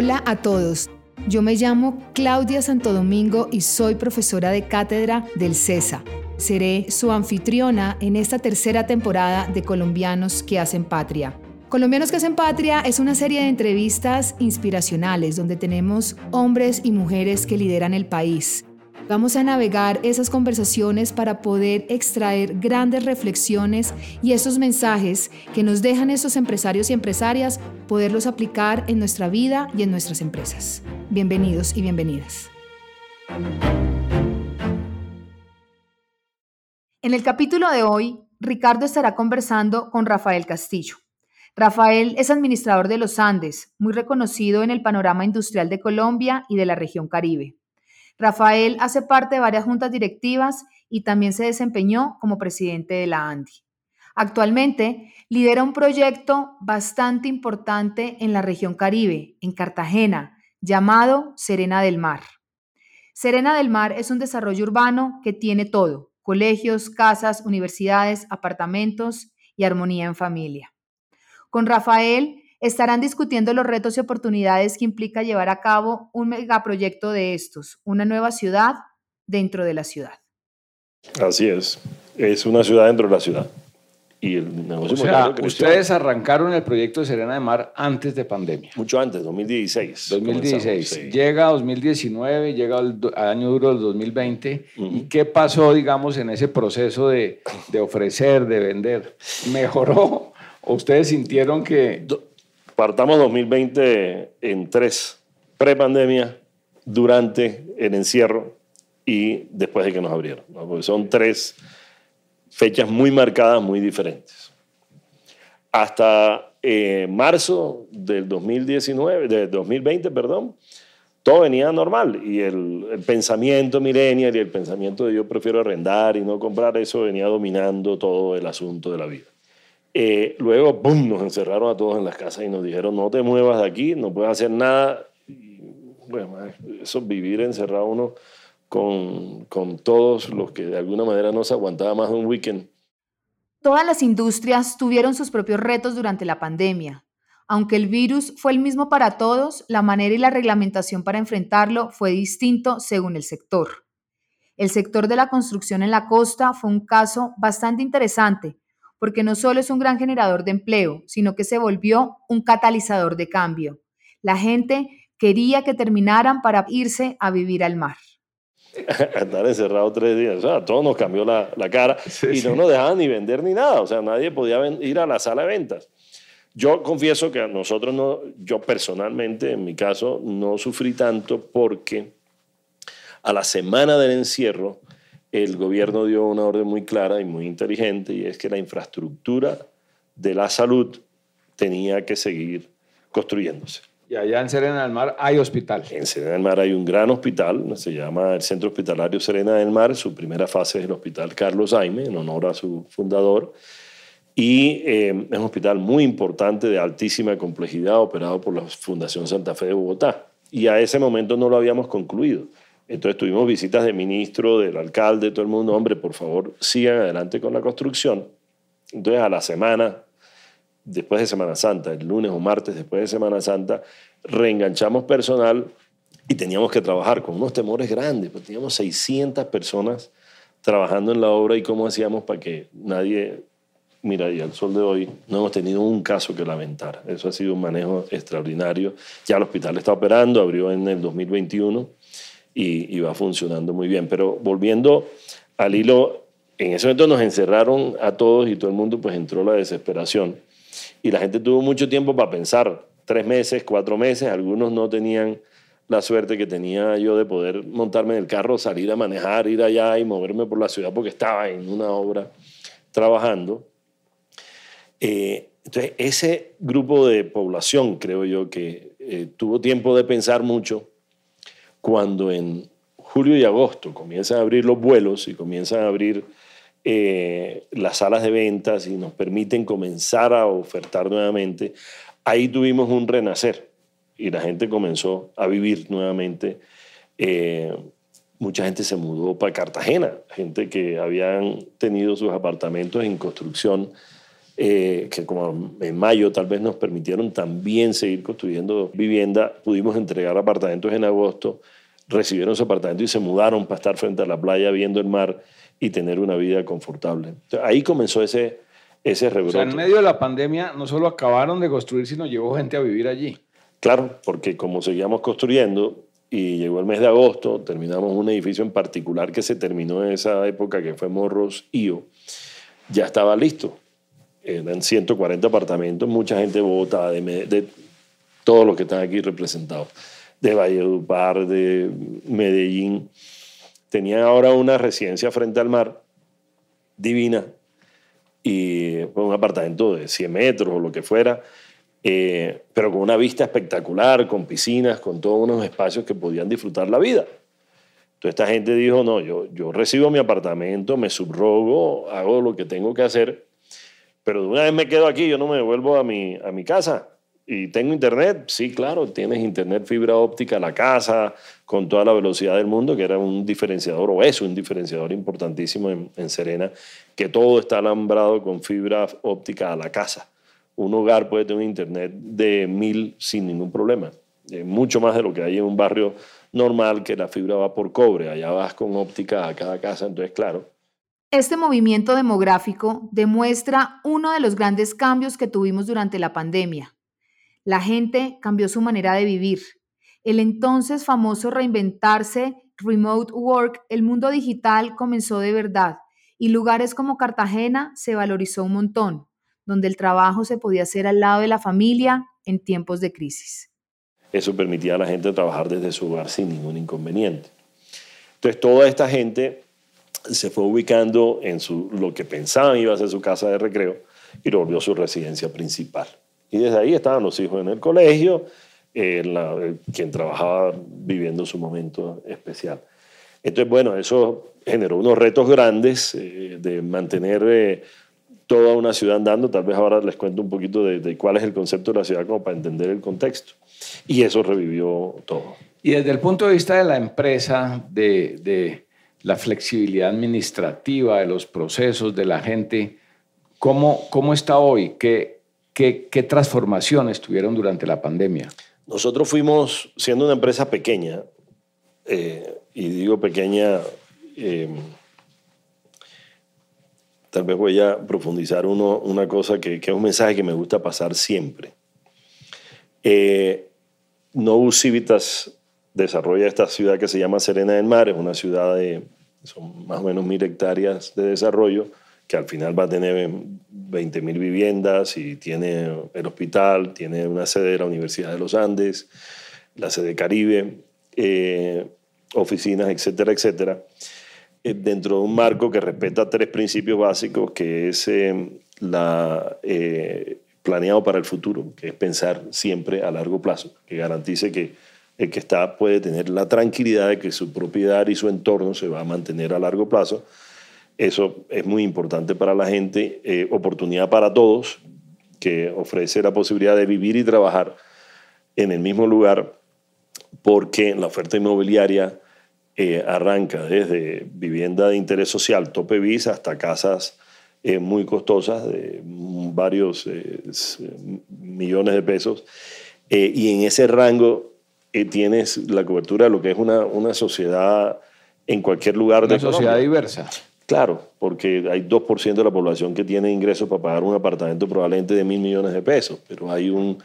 Hola a todos. Yo me llamo Claudia Santo Domingo y soy profesora de cátedra del CESA. Seré su anfitriona en esta tercera temporada de Colombianos que hacen patria. Colombianos que hacen patria es una serie de entrevistas inspiracionales donde tenemos hombres y mujeres que lideran el país. Vamos a navegar esas conversaciones para poder extraer grandes reflexiones y esos mensajes que nos dejan esos empresarios y empresarias, poderlos aplicar en nuestra vida y en nuestras empresas. Bienvenidos y bienvenidas. En el capítulo de hoy, Ricardo estará conversando con Rafael Castillo. Rafael es administrador de los Andes, muy reconocido en el panorama industrial de Colombia y de la región Caribe. Rafael hace parte de varias juntas directivas y también se desempeñó como presidente de la ANDI. Actualmente lidera un proyecto bastante importante en la región Caribe, en Cartagena, llamado Serena del Mar. Serena del Mar es un desarrollo urbano que tiene todo, colegios, casas, universidades, apartamentos y armonía en familia. Con Rafael estarán discutiendo los retos y oportunidades que implica llevar a cabo un megaproyecto de estos, una nueva ciudad dentro de la ciudad. Así es, es una ciudad dentro de la ciudad. Y el negocio o sea, ustedes arrancaron el proyecto de Serena de Mar antes de pandemia. Mucho antes, 2016. 2016. Llega 2019, llega el año duro del 2020. ¿Y qué pasó, digamos, en ese proceso de, de ofrecer, de vender? ¿Mejoró? ¿O ustedes sintieron que Partamos 2020 en tres, prepandemia, durante el encierro y después de que nos abrieron. Porque son tres fechas muy marcadas, muy diferentes. Hasta eh, marzo del 2019, de 2020, perdón, todo venía normal y el, el, pensamiento millennial y el pensamiento de yo prefiero arrendar y no comprar, eso venía dominando todo el asunto de la vida. Eh, luego, ¡pum!, nos encerraron a todos en las casas y nos dijeron, no te muevas de aquí, no puedes hacer nada. Bueno, eso, vivir encerrado uno con, con todos los que de alguna manera no se aguantaba más de un weekend. Todas las industrias tuvieron sus propios retos durante la pandemia. Aunque el virus fue el mismo para todos, la manera y la reglamentación para enfrentarlo fue distinto según el sector. El sector de la construcción en la costa fue un caso bastante interesante, porque no solo es un gran generador de empleo, sino que se volvió un catalizador de cambio. La gente quería que terminaran para irse a vivir al mar. Estar encerrado tres días, o sea, todo nos cambió la, cara y no nos dejaban ni vender ni nada, o sea, nadie podía ir a la sala de ventas. Yo confieso que a nosotros no, yo personalmente, en mi caso, no sufrí tanto porque a la semana del encierro, el gobierno dio una orden muy clara y muy inteligente y es que la infraestructura de la salud tenía que seguir construyéndose. Y allá en Serena del Mar hay hospital. En Serena del Mar hay un gran hospital, se llama el Centro Hospitalario Serena del Mar. Su primera fase es el Hospital Carlos Jaime, en honor a su fundador. Y eh, es un hospital muy importante, de altísima complejidad, operado por la Fundación Santa Fe de Bogotá. Y a ese momento no lo habíamos concluido. Entonces tuvimos visitas de ministro, del alcalde, todo el mundo, hombre, por favor, sigan adelante con la construcción. Entonces a la semana, después de Semana Santa, el lunes o martes después de Semana Santa, reenganchamos personal y teníamos que trabajar con unos temores grandes, pues teníamos 600 personas trabajando en la obra y cómo hacíamos para que nadie, mira, y al sol de hoy no hemos tenido un caso que lamentar. Eso ha sido un manejo extraordinario. Ya el hospital está operando, abrió en el 2021 y, va funcionando muy bien. Pero volviendo al hilo, en ese momento nos encerraron a todos y todo el mundo pues entró la desesperación. Y la gente tuvo mucho tiempo para pensar, tres meses, cuatro meses, algunos no tenían la suerte que tenía yo de poder montarme en el carro, salir a manejar, ir allá y moverme por la ciudad porque estaba en una obra trabajando. Eh, entonces, ese grupo de población, creo yo, que eh, tuvo tiempo de pensar mucho, cuando en julio y agosto comienzan a abrir los vuelos y comienzan a abrir eh, las salas de ventas y nos permiten comenzar a ofertar nuevamente, ahí tuvimos un renacer y la gente comenzó a vivir nuevamente. Eh, mucha gente se mudó para Cartagena, gente que habían tenido sus apartamentos en construcción eh, que como en mayo tal vez nos permitieron también seguir construyendo vivienda. Pudimos entregar apartamentos en agosto, recibieron su apartamento y se mudaron para estar frente a la playa viendo el mar y tener una vida confortable. ahí comenzó ese, ese rebrote. en medio de la pandemia no solo acabaron de construir, sino llevó gente a vivir allí. Claro, porque como seguíamos construyendo y llegó el mes de agosto, terminamos un edificio en particular que se terminó en esa época, que fue Morros IO, ya estaba listo. Eran 140 apartamentos, mucha gente vota de, de todos los que están aquí representados, de Valledupar, de Medellín. Tenían ahora una residencia frente al mar, divina, y un apartamento de 100 metros o lo que fuera, eh, pero con una vista espectacular, con piscinas, con todos unos espacios que podían disfrutar la vida. Entonces esta gente dijo, no, yo, yo recibo mi apartamento, me subrogo, hago lo que tengo que hacer, pero de una vez me quedo aquí, yo no me devuelvo a mi, a mi casa. ¿Y tengo internet? Sí, claro, tienes internet fibra óptica a la casa, con toda la velocidad del mundo, que era un diferenciador, o es un diferenciador importantísimo en, en Serena, que todo está alambrado con fibra óptica a la casa un hogar puede tener internet de mil sin ningún problema. Eh, mucho más de lo que hay en un barrio normal que la fibra va por cobre. Allá vas con óptica a cada casa, entonces claro. Este movimiento demográfico demuestra uno de los grandes cambios que tuvimos durante la pandemia. La gente cambió su manera de vivir. El entonces famoso reinventarse, remote work, el mundo digital comenzó de verdad y lugares como Cartagena se valorizó un montón donde el trabajo se podía hacer al lado de la familia en tiempos de crisis. Eso permitía a la gente trabajar desde su hogar sin ningún inconveniente. Entonces toda esta gente se fue ubicando en su, lo que pensaban iba a ser su casa de recreo y lo volvió su residencia principal. Y desde ahí estaban los hijos en el colegio, eh, quien trabajaba viviendo su momento especial. Entonces, bueno, eso generó unos retos grandes eh, de mantener eh, toda una ciudad andando. Tal vez ahora les cuento un poquito de, cuál es el concepto de la ciudad como para entender el contexto. Y eso revivió todo. Y desde el punto de vista de la empresa, de, la flexibilidad administrativa, de los procesos, de la gente, ¿cómo, cómo está hoy? ¿Qué, qué, qué transformaciones tuvieron durante la pandemia? Nosotros fuimos, siendo una empresa pequeña, eh, y digo pequeña, eh, tal vez voy a profundizar uno, una cosa que, que, es un mensaje que me gusta pasar siempre. Eh, no Civitas desarrolla esta ciudad que se llama Serena del Mar, es una ciudad de, son más o menos mil hectáreas de desarrollo, que al final va a tener 20 mil viviendas y tiene el hospital, tiene una sede de la Universidad de los Andes, la sede Caribe, eh, oficinas, etcétera, etcétera. Eh, dentro de un marco que respeta tres principios básicos, que es eh, la, eh, planeado para el futuro, que es pensar siempre a largo plazo, que garantice que el que está puede tener la tranquilidad de que su propiedad y su entorno se va a mantener a largo plazo. Eso es muy importante para la gente, oportunidad para todos, que ofrece la posibilidad de vivir y trabajar en el mismo lugar, porque la oferta inmobiliaria eh, arranca desde vivienda de interés social, tope visa, hasta casas eh, muy costosas de varios eh, millones de pesos. y en ese rango tienes la cobertura de lo que es una, una sociedad en cualquier lugar una de Una sociedad diversa. Claro, porque hay 2% de la población que tiene ingresos para pagar un apartamento probablemente de mil millones de pesos, pero hay un,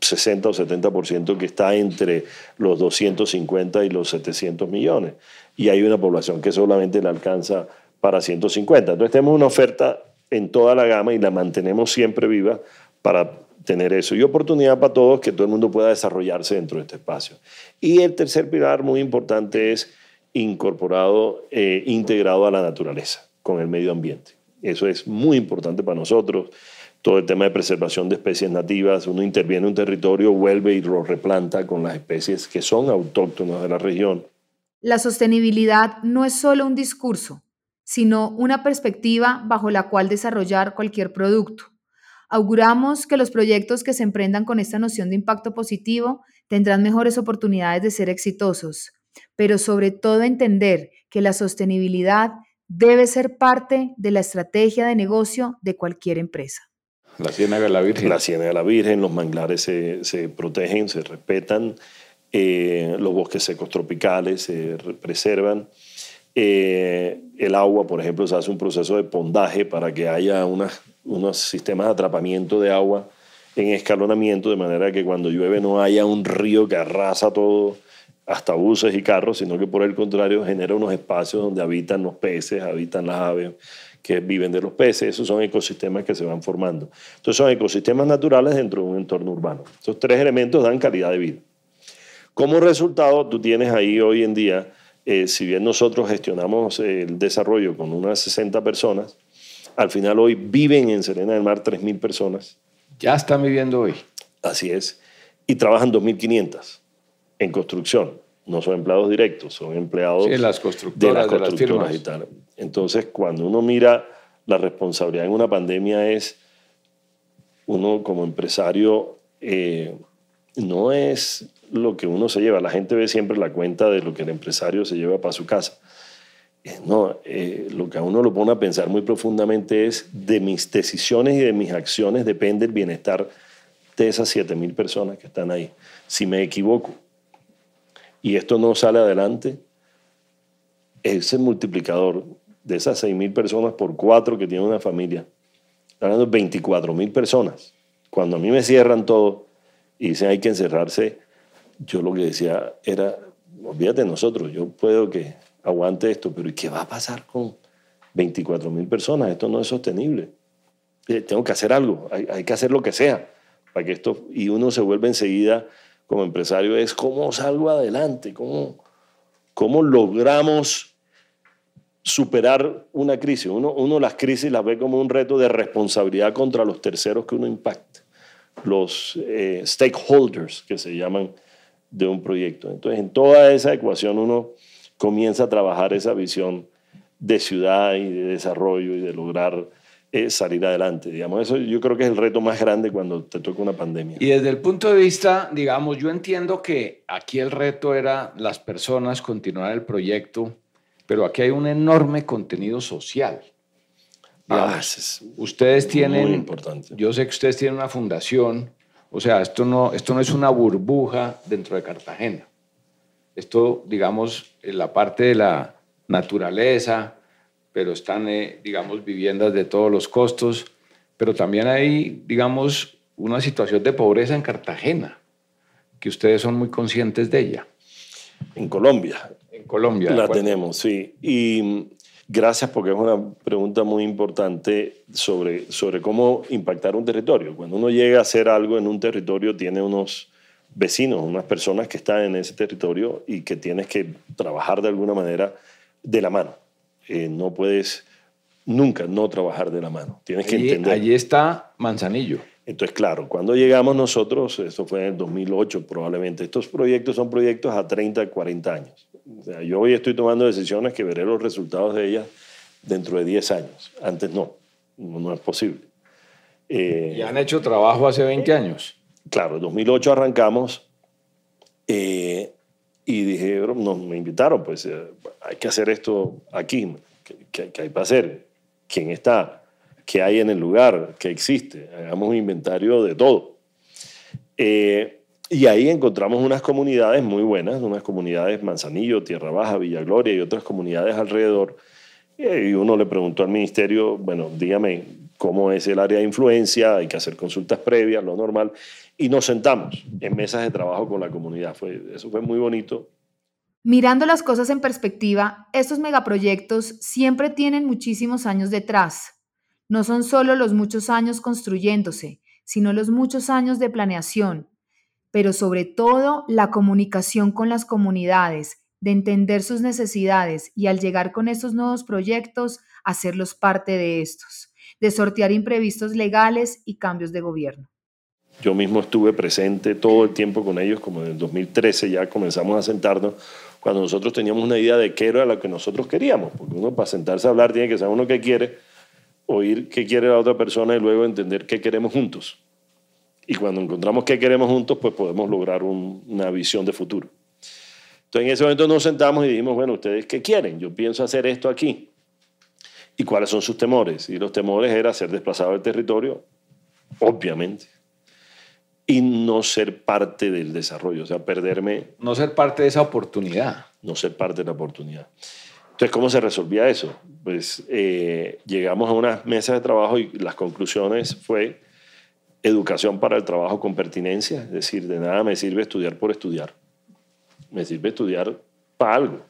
60 o 70% que está entre los 250 y los 700 millones. Y hay una población que solamente le alcanza para 150. Entonces tenemos una oferta en toda la gama y la mantenemos siempre viva para tener eso. Y oportunidad para todos que todo el mundo pueda desarrollarse dentro de este espacio. Y el tercer pilar muy importante es incorporado, eh, integrado a la naturaleza, con el medio ambiente. Eso es muy importante para nosotros todo el tema de preservación de especies nativas, uno interviene en un territorio, vuelve y lo replanta con las especies que son autóctonas de la región. La sostenibilidad no es solo un discurso, sino una perspectiva bajo la cual desarrollar cualquier producto. Auguramos que los proyectos que se emprendan con esta noción de impacto positivo tendrán mejores oportunidades de ser exitosos, pero sobre todo entender que la sostenibilidad debe ser parte de la estrategia de negocio de cualquier empresa. La Ciénaga de la Virgen. La Ciénaga de la Virgen, los manglares se, se protegen, se respetan, eh, los bosques secos tropicales se preservan. Eh, el agua, por ejemplo, se hace un proceso de pondaje para que haya unas, unos sistemas de atrapamiento de agua en escalonamiento, de manera que cuando llueve no haya un río que arrasa todo, hasta buses y carros, sino que por el contrario genera unos espacios donde habitan los peces, habitan las aves que viven de los peces. Esos son ecosistemas que se van formando. Entonces son ecosistemas naturales dentro de un entorno urbano. Estos tres elementos dan calidad de vida. Como resultado, tú tienes ahí hoy en día, eh, si bien nosotros gestionamos el desarrollo con unas 60 personas, al final hoy viven en Serena del Mar 3.000 personas ya están viviendo hoy. Así es. Y trabajan 2.500 en construcción. No son empleados directos, son empleados sí, las constructoras, de las constructoras y tal. Entonces, cuando uno mira la responsabilidad en una pandemia es, uno como empresario, eh, no es lo que uno se lleva. La gente ve siempre la cuenta de lo que el empresario se lleva para su casa. No, eh, lo que a uno lo pone a pensar muy profundamente es de mis decisiones y de mis acciones depende el bienestar de esas 7.000 personas que están ahí. Si me equivoco y esto no sale adelante, ese multiplicador de esas 6.000 personas por cuatro que tiene una familia, hablando de 24.000 personas. Cuando a mí me cierran todo y dicen hay que encerrarse, yo lo que decía era, olvídate de nosotros, yo puedo que aguante esto, pero ¿y qué va a pasar con 24 mil personas? Esto no es sostenible. Eh, tengo que hacer algo, hay, que hacer lo que sea para que esto, y uno se vuelve enseguida como empresario, es cómo salgo adelante, cómo, cómo logramos superar una crisis. Uno, uno las crisis las ve como un reto de responsabilidad contra los terceros que uno impacta, los eh, stakeholders que se llaman de un proyecto. Entonces, en toda esa ecuación uno comienza a trabajar esa visión de ciudad y de desarrollo y de lograr eh, salir adelante. Digamos, eso yo creo que es el reto más grande cuando te toca una pandemia. Y desde el punto de vista, digamos, yo entiendo que aquí el reto era las personas continuar el proyecto, pero aquí hay un enorme contenido social. ah, ustedes tienen, muy importante. yo sé que ustedes tienen una fundación, o sea, esto no, esto no es una burbuja dentro de Cartagena. Esto, digamos, la parte de la naturaleza, pero están, eh, digamos, viviendas de todos los costos, pero también hay, digamos, una situación de pobreza en Cartagena, que ustedes son muy conscientes de ella. En Colombia. En Colombia. La tenemos, sí. Y gracias porque es una pregunta muy importante sobre, sobre cómo impactar un territorio. Cuando uno llega a hacer algo en un territorio, tiene unos vecinos, unas personas que están en ese territorio y que tienes que trabajar de alguna manera de la mano. Eh, no puedes nunca no trabajar de la mano. Tienes que entender. Allí está Manzanillo. Entonces, claro, cuando llegamos nosotros, esto fue en el 2008 probablemente, estos proyectos son proyectos a 30, 40 años. O sea, yo hoy estoy tomando decisiones que veré los resultados de ellas dentro de 10 años. Antes no, no, es posible. Eh, ¿Y han hecho trabajo hace 20 años? Claro, en 2008 arrancamos eh, y dije, nos me invitaron, pues eh, hay que hacer esto aquí, ¿qué, hay para hacer? ¿Quién está? ¿Qué hay en el lugar? ¿Qué existe? Hagamos un inventario de todo. Eh, y ahí encontramos unas comunidades muy buenas, unas comunidades Manzanillo, Tierra Baja, Villa Gloria y otras comunidades alrededor. Y uno le preguntó al ministerio, bueno, dígame cómo es el área de influencia, hay que hacer consultas previas, lo normal y nos sentamos en mesas de trabajo con la comunidad. Fue, eso fue muy bonito. Mirando las cosas en perspectiva, estos megaproyectos siempre tienen muchísimos años detrás. No son solo los muchos años construyéndose, sino los muchos años de planeación, pero sobre todo la comunicación con las comunidades, de entender sus necesidades y al llegar con estos nuevos proyectos, hacerlos parte de estos, de sortear imprevistos legales y cambios de gobierno. Yo mismo estuve presente todo el tiempo con ellos, como en el 2013 ya comenzamos a sentarnos, cuando nosotros teníamos una idea de qué era lo que nosotros queríamos, porque uno para sentarse a hablar tiene que saber uno qué quiere, oír qué quiere la otra persona y luego entender qué queremos juntos. Y cuando encontramos qué queremos juntos, pues podemos lograr una visión de futuro. Entonces en ese momento nos sentamos y dijimos, bueno, ¿ustedes qué quieren? Yo pienso hacer esto aquí. ¿Y cuáles son sus temores? Y los temores era ser desplazado del territorio, obviamente, y no ser parte del desarrollo, o sea, perderme... No ser parte de esa oportunidad. No ser parte de la oportunidad. Entonces, ¿cómo se resolvía eso? Pues eh, llegamos a unas mesas de trabajo y las conclusiones fue educación para el trabajo con pertinencia, es decir, de nada me sirve estudiar por estudiar, me sirve estudiar para algo.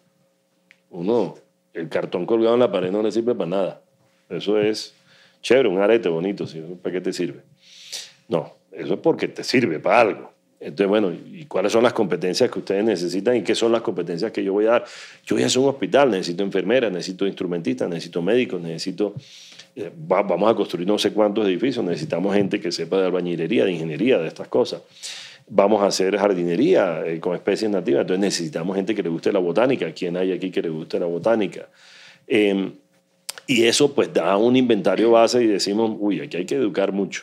Uno, el cartón colgado en la pared no le sirve para nada. Eso es chévere, un arete bonito, ¿para qué te sirve? No, eso es porque te sirve para algo. Entonces, bueno, ¿y cuáles son las competencias que ustedes necesitan y qué son las competencias que yo voy a dar? Yo voy a hacer un hospital, necesito enfermeras, necesito instrumentistas, necesito médicos, necesito... Eh, vamos a construir no sé cuántos edificios, necesitamos gente que sepa de albañilería, de ingeniería, de estas cosas. Vamos a hacer jardinería eh, con especies nativas, entonces necesitamos gente que le guste la botánica. ¿Quién hay aquí que le guste la botánica? Em, y eso pues da un inventario base y decimos, uy, aquí hay que educar mucho.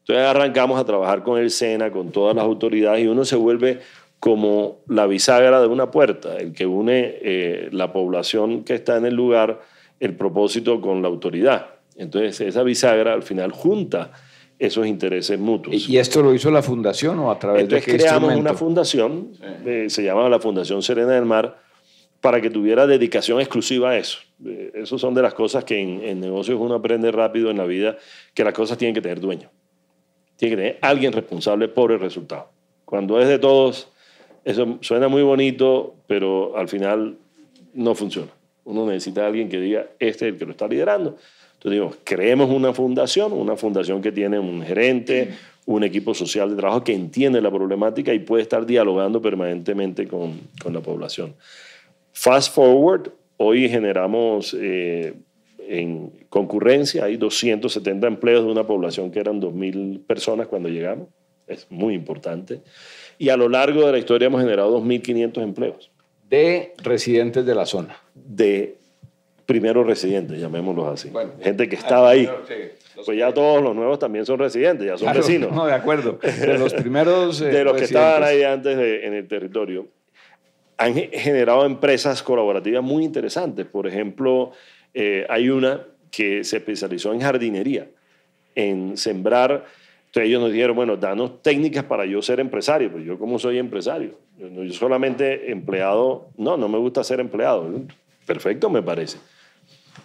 Entonces arrancamos a trabajar con el SENA, con todas las autoridades y uno se vuelve como la bisagra de una puerta, el que une eh, la población que está en el lugar, el propósito con la autoridad. Entonces esa bisagra al final junta esos intereses mutuos. ¿Y esto lo hizo la fundación o a través de qué creamos una fundación, eh, se llama la Fundación Serena del Mar, para que tuviera dedicación exclusiva a eso. Eh, Esas son de las cosas que en, en negocios uno aprende rápido en la vida, que las cosas tienen que tener dueño. Tiene que tener alguien responsable por el resultado. Cuando es de todos, eso suena muy bonito, pero al final no funciona. Uno necesita a alguien que diga, este es el que lo está liderando. Entonces digo, creemos una fundación, una fundación que tiene un gerente, un equipo social de trabajo que entiende la problemática y puede estar dialogando permanentemente con, con la población. Fast forward, hoy generamos eh, en concurrencia, hay 270 empleos de una población que eran 2.000 personas cuando llegamos, es muy importante. Y a lo largo de la historia hemos generado 2.500 empleos. De residentes de la zona. De primeros residentes, llamémoslos así. Gente que estaba ahí. pues ya todos los nuevos también son residentes, ya son vecinos. No, de acuerdo. De los primeros. Eh, de los que estaban ahí antes en el territorio. Han generado empresas colaborativas muy interesantes. Por ejemplo, eh, hay una que se especializó en jardinería, en sembrar. Entonces ellos nos dijeron, bueno, danos técnicas para yo ser empresario. Pues yo como soy empresario, yo, solamente empleado, no, no me gusta ser empleado. Perfecto, me parece.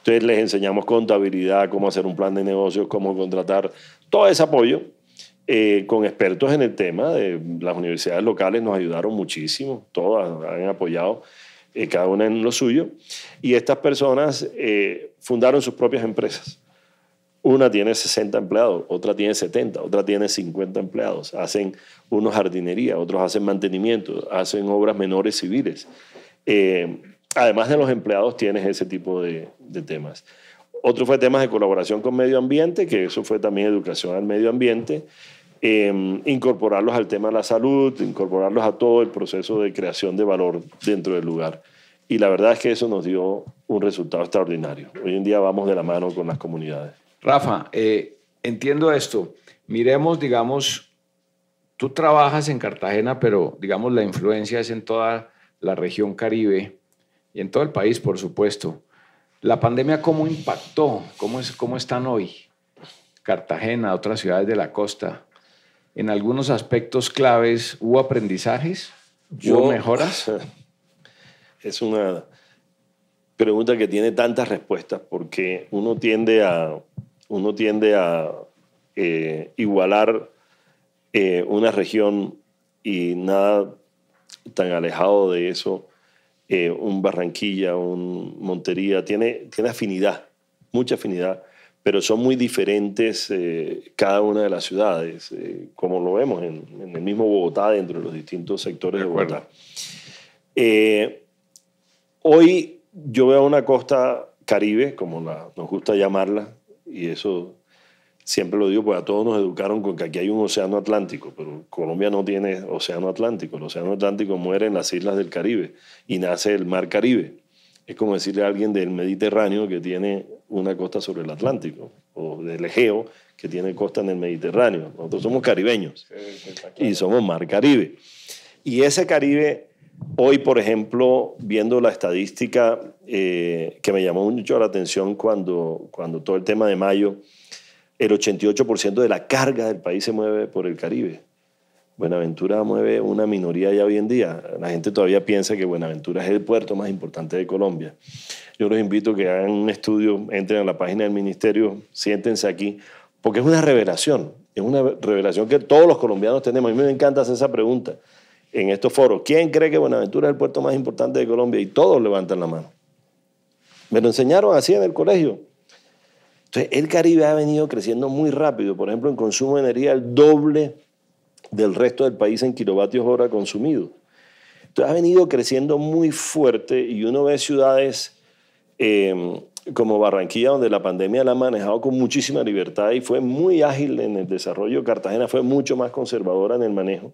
Entonces les enseñamos contabilidad, cómo hacer un plan de negocios, cómo contratar, todo ese apoyo eh, con expertos en el tema. De, las universidades locales nos ayudaron muchísimo, todas han apoyado eh, cada una en lo suyo. Y estas personas eh, fundaron sus propias empresas. Una tiene 60 empleados, otra tiene 70, otra tiene 50 empleados. Hacen unos jardinería, otros hacen mantenimiento, hacen obras menores civiles. Eh, además de los empleados, tienes ese tipo de, temas. Otro fue temas de colaboración con medio ambiente, que eso fue también educación al medio ambiente. Em, incorporarlos al tema de la salud, incorporarlos a todo el proceso de creación de valor dentro del lugar. Y la verdad es que eso nos dio un resultado extraordinario. Hoy en día vamos de la mano con las comunidades. Rafa, eh, entiendo esto. Miremos, digamos, tú trabajas en Cartagena, pero digamos la influencia es en toda la región Caribe y en todo el país, por supuesto. ¿La pandemia cómo impactó? ¿Cómo, es, cómo están hoy? Cartagena, otras ciudades de la costa en algunos aspectos claves hubo aprendizajes, hubo mejoras? Es una pregunta que tiene tantas respuestas porque uno tiende a, uno tiende a eh, igualar eh, una región y nada tan alejado de eso, eh, un Barranquilla, un Montería, tiene, tiene afinidad, mucha afinidad pero son muy diferentes eh, cada una de las ciudades, eh, como lo vemos en, el mismo Bogotá, dentro de los distintos sectores de, Bogotá. Hoy yo veo una costa caribe, como nos gusta llamarla, y eso siempre lo digo, porque a todos nos educaron con que aquí hay un océano Atlántico, pero Colombia no tiene océano Atlántico. El océano Atlántico muere en las islas del Caribe y nace el mar Caribe. Es como decirle a alguien del Mediterráneo que tiene una costa sobre el Atlántico, o del Egeo, que tiene costa en el Mediterráneo. Nosotros somos caribeños y somos mar Caribe. Y ese Caribe, hoy, por ejemplo, viendo la estadística eh, que me llamó mucho la atención cuando, cuando todo el tema de mayo, el 88% de la carga del país se mueve por el Caribe. Buenaventura mueve una minoría ya hoy en día. La gente todavía piensa que Buenaventura es el puerto más importante de Colombia. Yo los invito a que hagan un estudio, entren a la página del ministerio, siéntense aquí, porque es una revelación. Es una revelación que todos los colombianos tenemos. A mí me encanta hacer esa pregunta en estos foros. ¿Quién cree que Buenaventura es el puerto más importante de Colombia? Y todos levantan la mano. Me lo enseñaron así en el colegio. Entonces, el Caribe ha venido creciendo muy rápido. Por ejemplo, en consumo de energía, el doble del resto del país en kilovatios hora consumidos. Entonces ha venido creciendo muy fuerte y uno ve ciudades eh, como Barranquilla, donde la pandemia la ha manejado con muchísima libertad y fue muy ágil en el desarrollo. Cartagena fue mucho más conservadora en el manejo.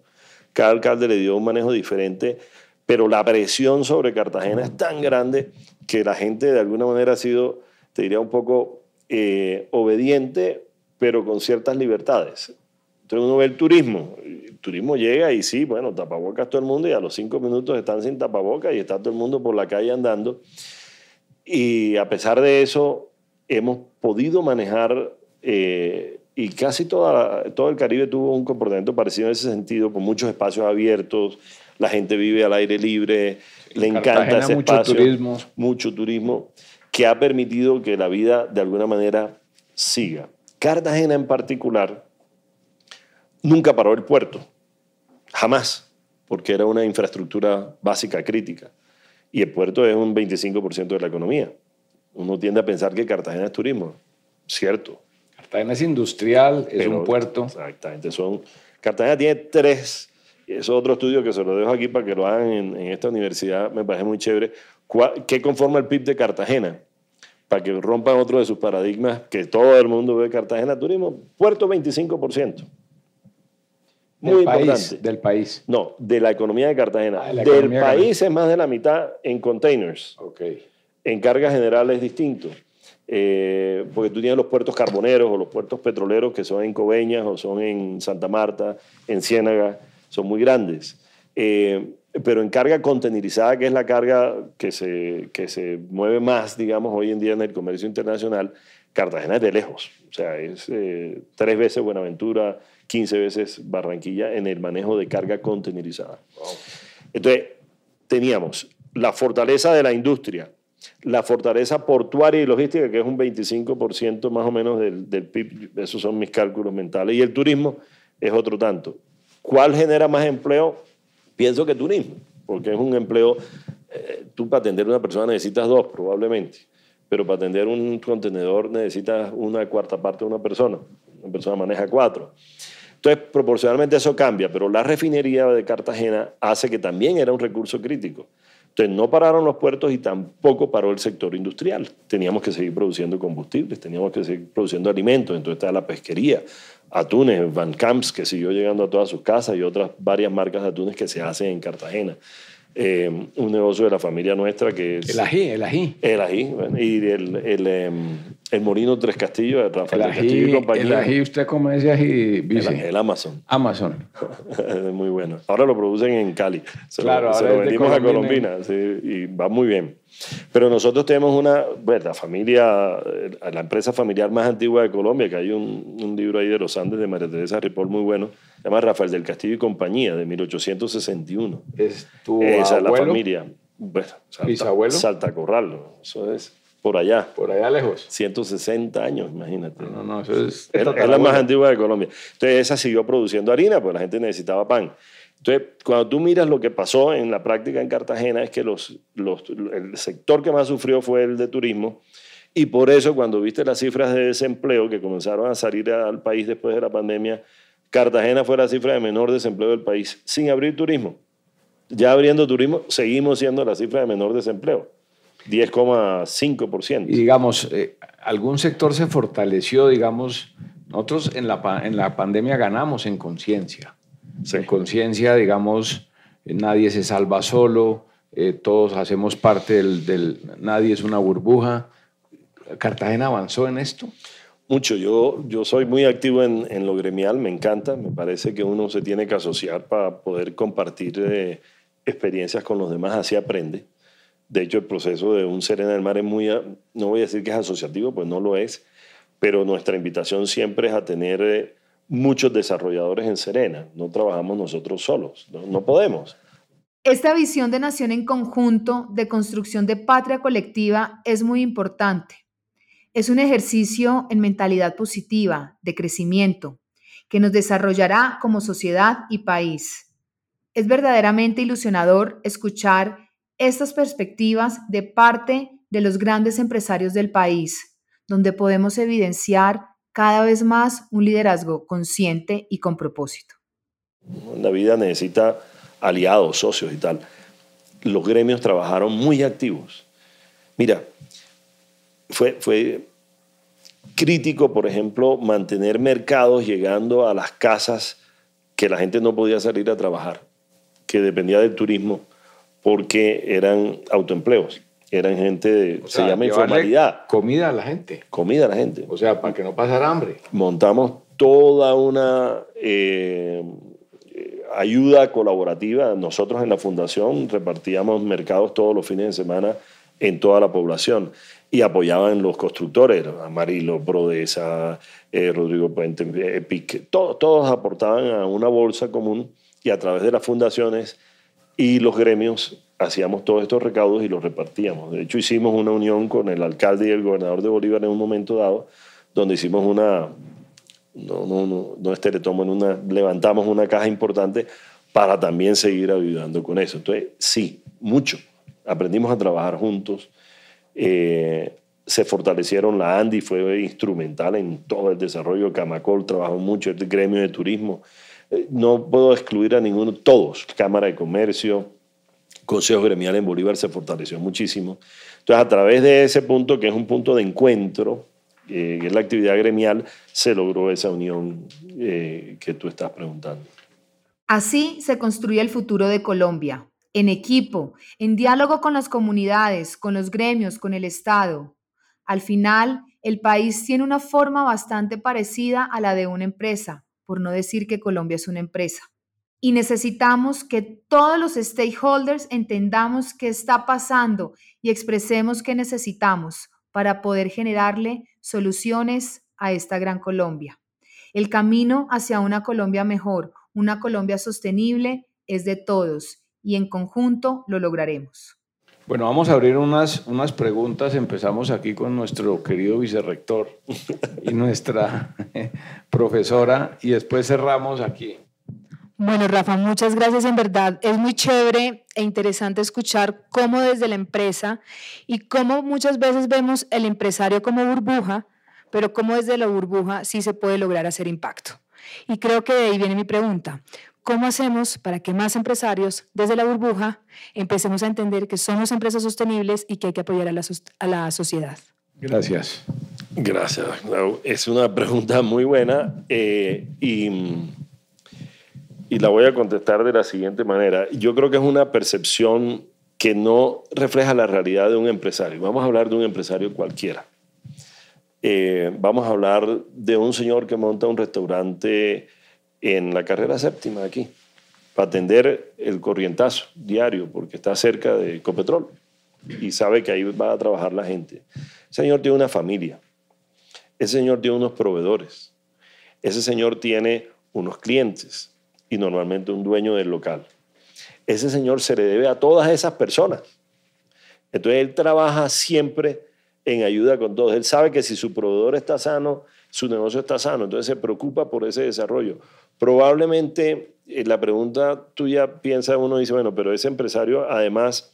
Cada alcalde le dio un manejo diferente, pero la presión sobre Cartagena es tan grande que la gente de alguna manera ha sido, te diría, un poco eh, obediente, pero con ciertas libertades. Entonces uno ve el turismo. El turismo llega y sí, bueno, tapabocas todo el mundo y a los cinco minutos están sin tapabocas y está todo el mundo por la calle andando. Y a pesar de eso, hemos podido manejar eh, y casi toda, todo el Caribe tuvo un comportamiento parecido en ese sentido, con muchos espacios abiertos, la gente vive al aire libre, le encanta ese mucho turismo. mucho turismo, que ha permitido que la vida de alguna manera siga. Cartagena en particular nunca paró el puerto, jamás, porque era una infraestructura básica crítica. Y el puerto es un 25% de la economía. Uno tiende a pensar que Cartagena es turismo, cierto. Cartagena es industrial, es un puerto. Exactamente, son, Cartagena tiene tres, es otro estudio que se lo dejo aquí para que lo hagan en, en esta universidad, me parece muy chévere. ¿Qué conforma el PIB de Cartagena? Para que rompan otro de sus paradigmas, que todo el mundo ve Cartagena turismo, puerto 25%. Muy del País, del país. No, de la economía de Cartagena. Ah, del país es más de la mitad en containers. Okay. En carga general es distinto. Eh, porque tú tienes los puertos carboneros o los puertos petroleros que son en Coveñas o son en Santa Marta, en Ciénaga, son muy grandes. Eh, pero en carga containerizada, que es la carga que se, que se mueve más, digamos, hoy en día en el comercio internacional, Cartagena es de lejos. O sea, es eh, tres veces Buenaventura, 15 veces Barranquilla en el manejo de carga containerizada. Entonces, teníamos la fortaleza de la industria, la fortaleza portuaria y logística, que es un 25% más o menos del, del, PIB, esos son mis cálculos mentales, y el turismo es otro tanto. ¿Cuál genera más empleo? Pienso que turismo, porque es un empleo, eh, tú para atender a una persona necesitas dos probablemente, pero para atender un contenedor necesitas una cuarta parte de una persona, una persona maneja cuatro. Entonces, proporcionalmente eso cambia, pero la refinería de Cartagena hace que también era un recurso crítico. Entonces, no pararon los puertos y tampoco paró el sector industrial. Teníamos que seguir produciendo combustibles, teníamos que seguir produciendo alimentos. Entonces, está la pesquería, atunes, Van Camps, que siguió llegando a todas sus casas y otras varias marcas de atunes que se hacen en Cartagena. Eh, un negocio de la familia nuestra que es... El ají, el ají. El ají, y el, el, em, el Molino Tres Castillos de Rafael el Castillo y compañía. El ají, ¿usted cómo ese ají? El, el, Amazon. Amazon. muy bueno. Ahora lo producen en Cali. Se claro, lo, se lo vendimos a Colombina sí, y va muy bien. Pero nosotros tenemos una, bueno, la familia, la empresa familiar más antigua de Colombia, que hay un, un libro ahí de los Andes de María Teresa Ripoll muy bueno, se llama Rafael del Castillo y Compañía, de 1861. ¿Es tu Esa es la familia. Bueno, Salta, ¿Bisabuelo? Salta Corral, eso es por allá. Por allá lejos. 160 años, imagínate. No, no, eso es... Es, es la más antigua de Colombia. Entonces esa siguió produciendo harina, pues la gente necesitaba pan. Entonces, cuando tú miras lo que pasó en la práctica en Cartagena, es que los, los, el sector que más sufrió fue el de turismo. Y por eso, cuando viste las cifras de desempleo que comenzaron a salir al país después de la pandemia, Cartagena fue la cifra de menor desempleo del país, sin abrir turismo. Ya abriendo turismo, seguimos siendo la cifra de menor desempleo, 10,5%. Y digamos, eh, algún sector se fortaleció, digamos, nosotros en la, en la pandemia ganamos en conciencia. Sí. En conciencia, digamos, nadie se salva solo, eh, todos hacemos parte del, del, nadie es una burbuja. ¿Cartagena avanzó en esto? Mucho. Yo, yo soy muy activo en, en, lo gremial, me encanta. Me parece que uno se tiene que asociar para poder compartir eh, experiencias con los demás, así aprende. De hecho, el proceso de un Serena del Mar es muy, no voy a decir que es asociativo, pues no lo es, pero nuestra invitación siempre es a tener eh, muchos desarrolladores en Serena. No trabajamos nosotros solos, no, podemos. Esta visión de nación en conjunto, de construcción de patria colectiva, es muy importante. Es un ejercicio en mentalidad positiva, de crecimiento, que nos desarrollará como sociedad y país. Es verdaderamente ilusionador escuchar estas perspectivas de parte de los grandes empresarios del país, donde podemos evidenciar cada vez más un liderazgo consciente y con propósito. La vida necesita aliados, socios y tal. Los gremios trabajaron muy activos. Mira, fue, fue crítico, por ejemplo, mantener mercados llegando a las casas que la gente no podía salir a trabajar, que dependía del turismo, porque eran autoempleos. Eran gente, de, se llama informalidad. Comida a la gente. Comida a la gente. O sea, para que no pasara hambre. Montamos toda una eh, ayuda colaborativa. Nosotros en la fundación repartíamos mercados todos los fines de semana en toda la población y apoyaban los constructores, Amarilo, Prodesa, eh, Rodrigo Puente, Epic, todos aportaban a una bolsa común y a través de las fundaciones y los gremios hacíamos todos estos recaudos y los repartíamos. De hecho, hicimos una unión con el alcalde y el gobernador de Bolívar en un momento dado, donde hicimos una, no, no, no, no es teletomo, en una, levantamos una caja importante para también seguir ayudando con eso. Entonces, sí, mucho. Aprendimos a trabajar juntos. Eh, se fortalecieron, la Andy fue instrumental en todo el desarrollo, Camacol trabajó mucho, el gremio de turismo. Eh, no puedo excluir a ninguno, todos, Cámara de Comercio, Consejo Gremial en Bolívar se fortaleció muchísimo. Entonces, a través de ese punto, que es un punto de encuentro, eh, que es la actividad gremial, se logró esa unión eh, que tú estás preguntando. Así se construye el futuro de Colombia, en equipo, en diálogo con las comunidades, con los gremios, con el Estado. Al final, el país tiene una forma bastante parecida a la de una empresa, por no decir que Colombia es una empresa y necesitamos que todos los stakeholders entendamos qué está pasando y expresemos qué necesitamos para poder generarle soluciones a esta gran Colombia. El camino hacia una Colombia mejor, una Colombia sostenible, es de todos y en conjunto lo lograremos. Bueno, vamos a abrir unas, unas preguntas. Empezamos aquí con nuestro querido vicerrector y nuestra profesora y después cerramos aquí. Bueno, Rafa, muchas gracias. En verdad, es muy chévere e interesante escuchar cómo desde la empresa y cómo muchas veces vemos el empresario como burbuja, pero cómo desde la burbuja sí se puede lograr hacer impacto. Y creo que de ahí viene mi pregunta. ¿Cómo hacemos para que más empresarios desde la burbuja empecemos a entender que somos empresas sostenibles y que hay que apoyar a la, a la sociedad? Gracias. Gracias. Es una pregunta muy buena eh, y y la voy a contestar de la siguiente manera. Yo creo que es una percepción que no refleja la realidad de un empresario. Vamos a hablar de un empresario cualquiera. Eh, vamos a hablar de un señor que monta un restaurante en la carrera séptima aquí, para atender el corrientazo diario, porque está cerca de Copetrol y sabe que ahí va a trabajar la gente. Ese señor tiene una familia, ese señor tiene unos proveedores, ese señor tiene unos clientes, y normalmente un dueño del local. Ese señor se le debe a todas esas personas. Entonces él trabaja siempre en ayuda con todos. Él sabe que si su proveedor está sano, su negocio está sano, entonces se preocupa por ese desarrollo. Probablemente eh, la pregunta tuya piensa uno dice, bueno, pero ese empresario además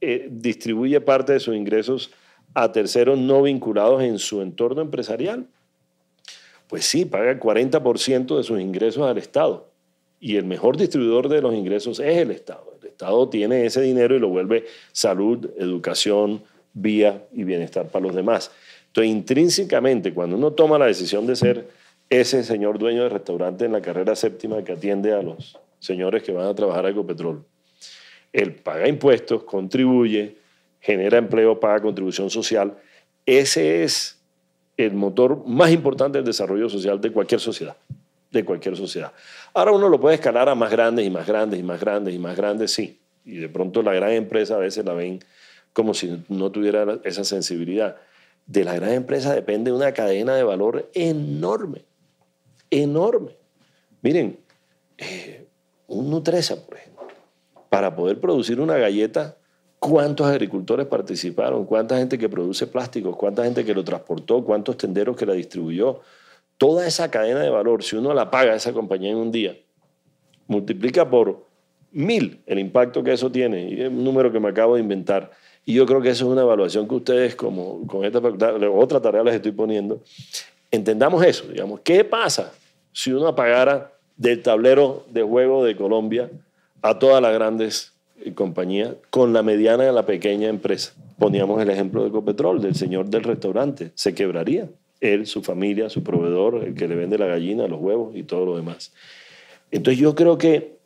eh, distribuye parte de sus ingresos a terceros no vinculados en su entorno empresarial. Pues sí, paga el 40% de sus ingresos al Estado. Y el mejor distribuidor de los ingresos es el Estado. El Estado tiene ese dinero y lo vuelve salud, educación, vía y bienestar para los demás. Entonces, intrínsecamente, cuando uno toma la decisión de ser ese señor dueño de restaurante en la carrera séptima que atiende a los señores que van a trabajar a Ecopetrol, él paga impuestos, contribuye, genera empleo, paga contribución social. Ese es el motor más importante del desarrollo social de cualquier sociedad de cualquier sociedad. Ahora uno lo puede escalar a más grandes y más grandes y más grandes y más grandes, sí. Y de pronto la gran empresa a veces la ven como si no tuviera esa sensibilidad. de la gran empresa depende una cadena de valor enorme, enorme. Miren, eh, un Nutresa, por ejemplo, para poder producir una galleta, ¿cuántos agricultores participaron? ¿Cuánta gente que produce plásticos? ¿Cuánta gente que lo transportó? ¿Cuántos tenderos que la distribuyó? Toda esa cadena de valor, si uno la paga a esa compañía en un día, multiplica por mil el impacto que eso tiene, y es un número que me acabo de inventar. Y yo creo que eso es una evaluación que ustedes, como con esta otra tarea les estoy poniendo, entendamos eso, digamos, ¿qué pasa si uno apagara del tablero de juego de Colombia a todas las grandes eh, compañías con la mediana y la pequeña empresa? Poníamos el ejemplo de Ecopetrol, del señor del restaurante, se quebraría. Él, su familia, su proveedor, el que le vende la gallina, los huevos y todo lo demás. Entonces yo creo que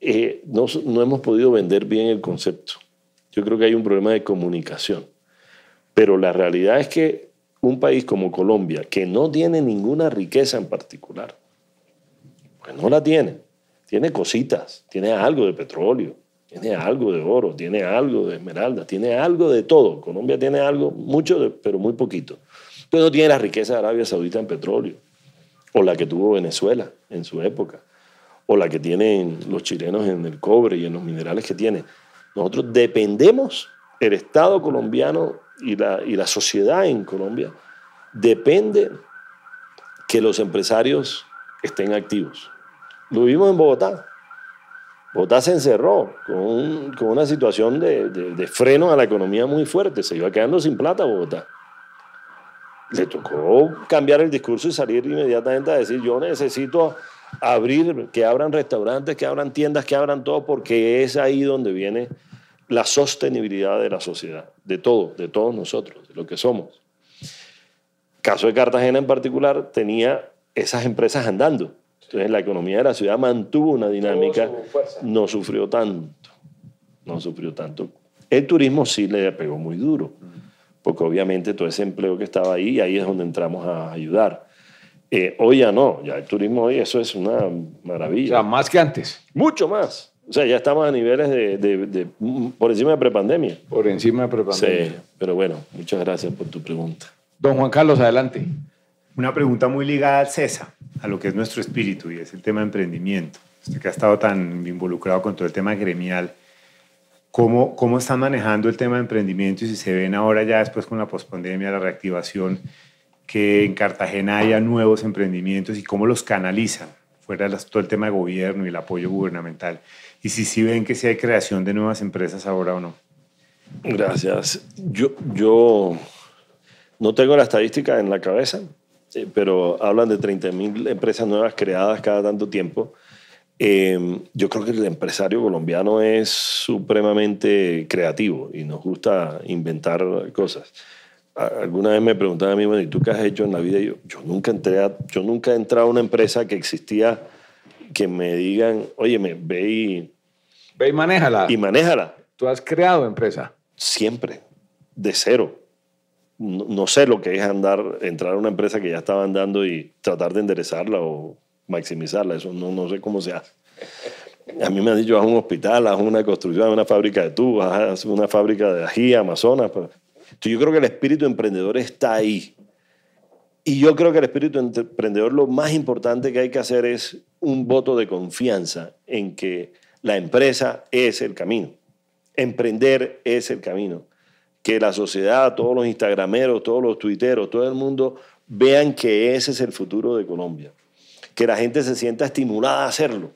eh, no, no hemos podido vender bien el concepto. Yo creo que hay un problema de comunicación. Pero la realidad es que un país como Colombia, que no tiene ninguna riqueza en particular, pues no la tiene. Tiene cositas, tiene algo de petróleo, tiene algo de oro, tiene algo de esmeralda, tiene algo de todo. Colombia tiene algo, mucho, pero muy poquito. Pero no tiene la riqueza de Arabia Saudita en petróleo, o la que tuvo Venezuela en su época, o la que tienen los chilenos en el cobre y en los minerales que tiene. Nosotros dependemos, el Estado colombiano y la, y la sociedad en Colombia depende que los empresarios estén activos. Lo vimos en Bogotá. Bogotá se encerró con, con una situación de, de, freno a la economía muy fuerte. Se iba quedando sin plata Bogotá. Le tocó cambiar el discurso y salir inmediatamente a decir, yo necesito abrir, que abran restaurantes, que abran tiendas, que abran todo, porque es ahí donde viene la sostenibilidad de la sociedad, de todo, de todos nosotros, de lo que somos. Caso de Cartagena en particular, tenía esas empresas andando. Entonces la economía de la ciudad mantuvo una dinámica, no sufrió tanto, no sufrió tanto. El turismo sí le pegó muy duro, porque obviamente todo ese empleo que estaba ahí, ahí es donde entramos a ayudar. Eh, hoy ya no, ya el turismo hoy eso es una maravilla. O sea, más que antes. Mucho más. O sea, ya estamos a niveles de, de, de por encima de prepandemia. Por encima de prepandemia. Sí, pero bueno, muchas gracias por tu pregunta. Don Juan Carlos, adelante. Una pregunta muy ligada al CESA, a lo que es nuestro espíritu y es el tema de emprendimiento. Usted que ha estado tan involucrado con todo el tema gremial, ¿cómo, cómo están manejando el tema de emprendimiento y si se ven ahora ya después con la pospandemia, la reactivación, que en Cartagena haya nuevos emprendimientos y cómo los canalizan, fuera todo el tema de gobierno y el apoyo gubernamental. Y si sí ven que sí hay creación de nuevas empresas ahora o no. Gracias. Yo, yo no tengo la estadística en la cabeza, pero hablan de 30.000 empresas nuevas creadas cada tanto tiempo. Eh, yo creo que el empresario colombiano es supremamente creativo y nos gusta inventar cosas alguna vez me preguntaban a mí, bueno, ¿y tú qué has hecho en la vida? yo, yo, nunca entré a, yo nunca he entrado a una empresa que existía que me digan, oye, me, ve y... Ve y manéjala. Y manéjala. ¿Tú has creado empresa? Siempre, de cero. No, sé lo que es andar, entrar a una empresa que ya estaba andando y tratar de enderezarla o maximizarla. Eso no, no sé cómo se hace. A mí me han dicho, haz un hospital, haz una construcción, haz una fábrica de tubos, haz una fábrica de ají, Amazonas. Entonces yo creo que el espíritu emprendedor está ahí. Y yo creo que el espíritu emprendedor lo más importante que hay que hacer es un voto de confianza en que la empresa es el camino. Emprender es el camino. Que la sociedad, todos los instagrameros, todos los tuiteros, todo el mundo vean que ese es el futuro de Colombia. Que la gente se sienta estimulada a hacerlo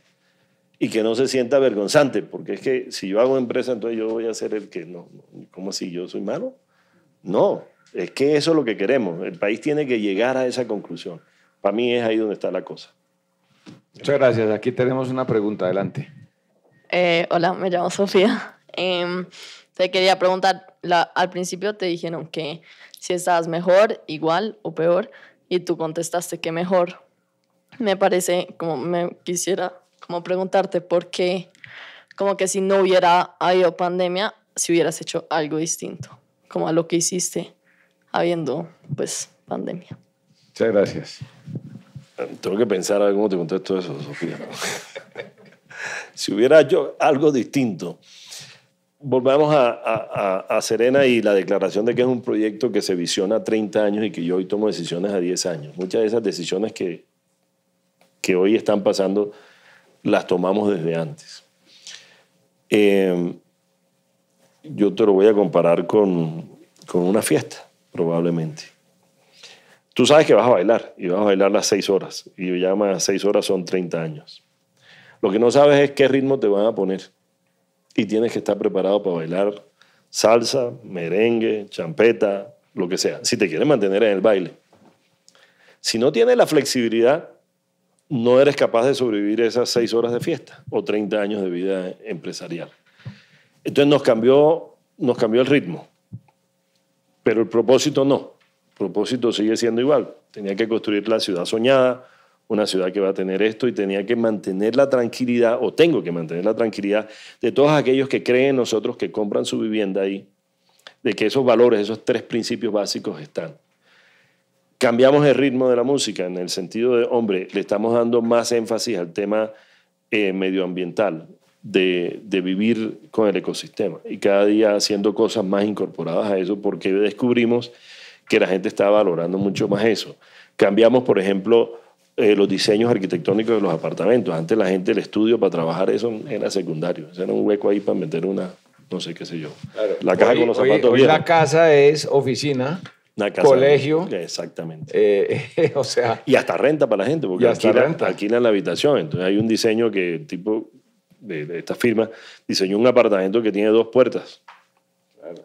y que no se sienta vergonzante, porque es que si yo hago empresa, entonces yo voy a ser el que no. ¿Cómo así? ¿Yo soy malo? No, es que eso es lo que queremos. El país tiene que llegar a esa conclusión. Para mí es ahí donde está la cosa. Muchas gracias. Aquí tenemos una pregunta. Adelante. Eh, hola, me llamo Sofía. Eh, te quería preguntar, la, al principio te dijeron que si estabas mejor, igual o peor, y tú contestaste que mejor. Me parece, como me quisiera como preguntarte por qué, como que si no hubiera habido pandemia, si hubieras hecho algo distinto como a lo que hiciste habiendo pues pandemia. Muchas gracias. Tengo que pensar a ver cómo te contesto eso, Sofía. si hubiera hecho algo distinto, volvamos a, Serena y la declaración de que es un proyecto que se visiona a 30 años y que yo hoy tomo decisiones a 10 años. Muchas de esas decisiones que, que hoy están pasando las tomamos desde antes. Eh, yo te lo voy a comparar con, con una fiesta, probablemente. Tú sabes que vas a bailar y vas a bailar las seis horas. Y ya más seis horas son 30 años. Lo que no sabes es qué ritmo te van a poner y tienes que estar preparado para bailar salsa, merengue, champeta, lo que sea, si te quieres mantener en el baile. Si no tienes la flexibilidad, no eres capaz de sobrevivir esas seis horas de fiesta o 30 años de vida empresarial. Entonces nos cambió, nos cambió el ritmo, pero el propósito no. El propósito sigue siendo igual. Tenía que construir la ciudad soñada, una ciudad que va a tener esto y tenía que mantener la tranquilidad, o tengo que mantener la tranquilidad de todos aquellos que creen en nosotros, que compran su vivienda ahí, de que esos valores, esos tres principios básicos están. Cambiamos el ritmo de la música en el sentido de, hombre, le estamos dando más énfasis al tema eh, medioambiental, de, de vivir con el ecosistema y cada día haciendo cosas más incorporadas a eso porque descubrimos que la gente está valorando mucho más eso. Cambiamos, por ejemplo, eh, los diseños arquitectónicos de los apartamentos. Antes la gente, el estudio para trabajar eso era secundario. era un hueco ahí para meter una, no sé qué sé yo. La caja con los zapatos hoy, la casa es oficina. colegio. Exactamente. Eh, o sea. Y hasta renta para la gente, porque alquilan, alquilan la habitación. Entonces hay un diseño que tipo de, esta firma diseñó un apartamento que tiene dos puertas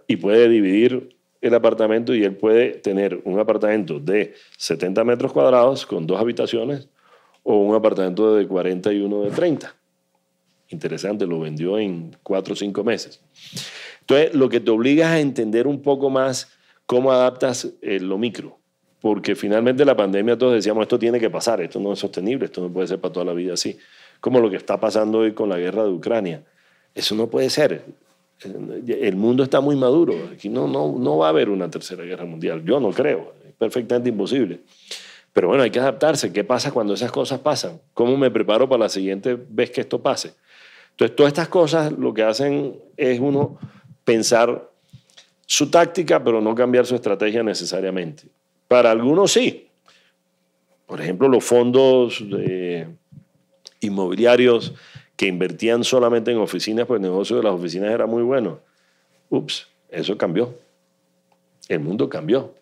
y puede dividir el apartamento y él puede tener un apartamento de 70 metros cuadrados con dos habitaciones o un apartamento de 40 y uno de 30. Interesante, lo vendió en cuatro o cinco meses. Entonces, lo que te obliga a entender un poco más cómo adaptas eh, lo micro, porque finalmente la pandemia todos decíamos, esto tiene que pasar, esto no es sostenible, esto no puede ser para toda la vida así, como lo que está pasando hoy con la guerra de Ucrania. Eso no puede ser el mundo está muy maduro. Aquí no, no, no va a haber una tercera guerra mundial. Yo no creo. Es perfectamente imposible. Pero bueno, hay que adaptarse. ¿Qué pasa cuando esas cosas pasan? ¿Cómo me preparo para la siguiente vez que esto pase? Entonces, todas estas cosas lo que hacen es uno pensar su táctica, pero no cambiar su estrategia necesariamente. Para algunos sí. Por ejemplo, los fondos inmobiliarios que invertían solamente en oficinas, pues el negocio de las oficinas era muy bueno. Ups, eso cambió. El mundo cambió.